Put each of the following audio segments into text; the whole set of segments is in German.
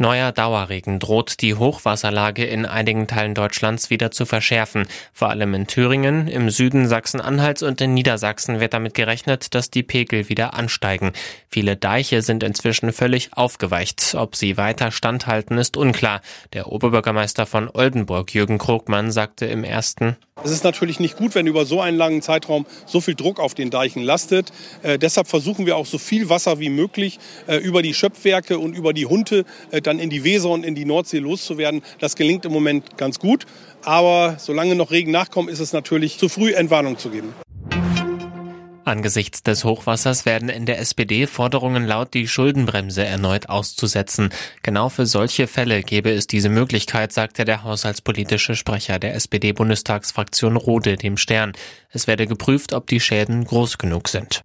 Neuer Dauerregen droht die Hochwasserlage in einigen Teilen Deutschlands wieder zu verschärfen. Vor allem in Thüringen, im Süden Sachsen-Anhalts und in Niedersachsen wird damit gerechnet, dass die Pegel wieder ansteigen. Viele Deiche sind inzwischen völlig aufgeweicht. Ob sie weiter standhalten, ist unklar. Der Oberbürgermeister von Oldenburg, Jürgen Krogmann, sagte im ersten es ist natürlich nicht gut, wenn über so einen langen Zeitraum so viel Druck auf den Deichen lastet. Äh, deshalb versuchen wir auch so viel Wasser wie möglich äh, über die Schöpfwerke und über die Hunte äh, dann in die Weser und in die Nordsee loszuwerden. Das gelingt im Moment ganz gut. Aber solange noch Regen nachkommt, ist es natürlich zu früh, Entwarnung zu geben. Angesichts des Hochwassers werden in der SPD Forderungen laut, die Schuldenbremse erneut auszusetzen. Genau für solche Fälle gäbe es diese Möglichkeit, sagte der haushaltspolitische Sprecher der SPD-Bundestagsfraktion Rode dem Stern. Es werde geprüft, ob die Schäden groß genug sind.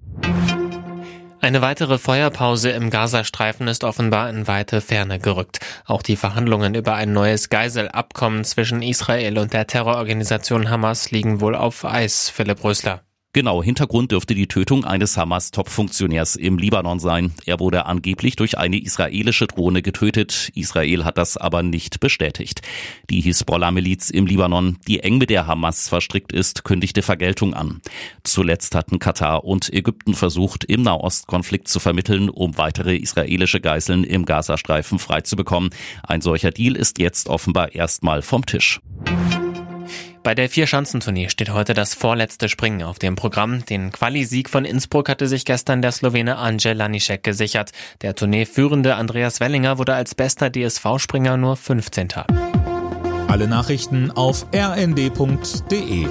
Eine weitere Feuerpause im Gazastreifen ist offenbar in weite Ferne gerückt. Auch die Verhandlungen über ein neues Geiselabkommen zwischen Israel und der Terrororganisation Hamas liegen wohl auf Eis, Philipp Rösler. Genau, Hintergrund dürfte die Tötung eines Hamas-Top-Funktionärs im Libanon sein. Er wurde angeblich durch eine israelische Drohne getötet. Israel hat das aber nicht bestätigt. Die Hisbollah-Miliz im Libanon, die eng mit der Hamas verstrickt ist, kündigte Vergeltung an. Zuletzt hatten Katar und Ägypten versucht, im Nahostkonflikt zu vermitteln, um weitere israelische Geiseln im Gazastreifen freizubekommen. Ein solcher Deal ist jetzt offenbar erstmal vom Tisch. Bei der Vier-Schanzentournee steht heute das vorletzte Springen auf dem Programm. Den Quali-Sieg von Innsbruck hatte sich gestern der Slowene Angel Lanišek gesichert. Der Tourneeführende Andreas Wellinger wurde als bester DSV-Springer nur 15. Alle Nachrichten auf rnd.de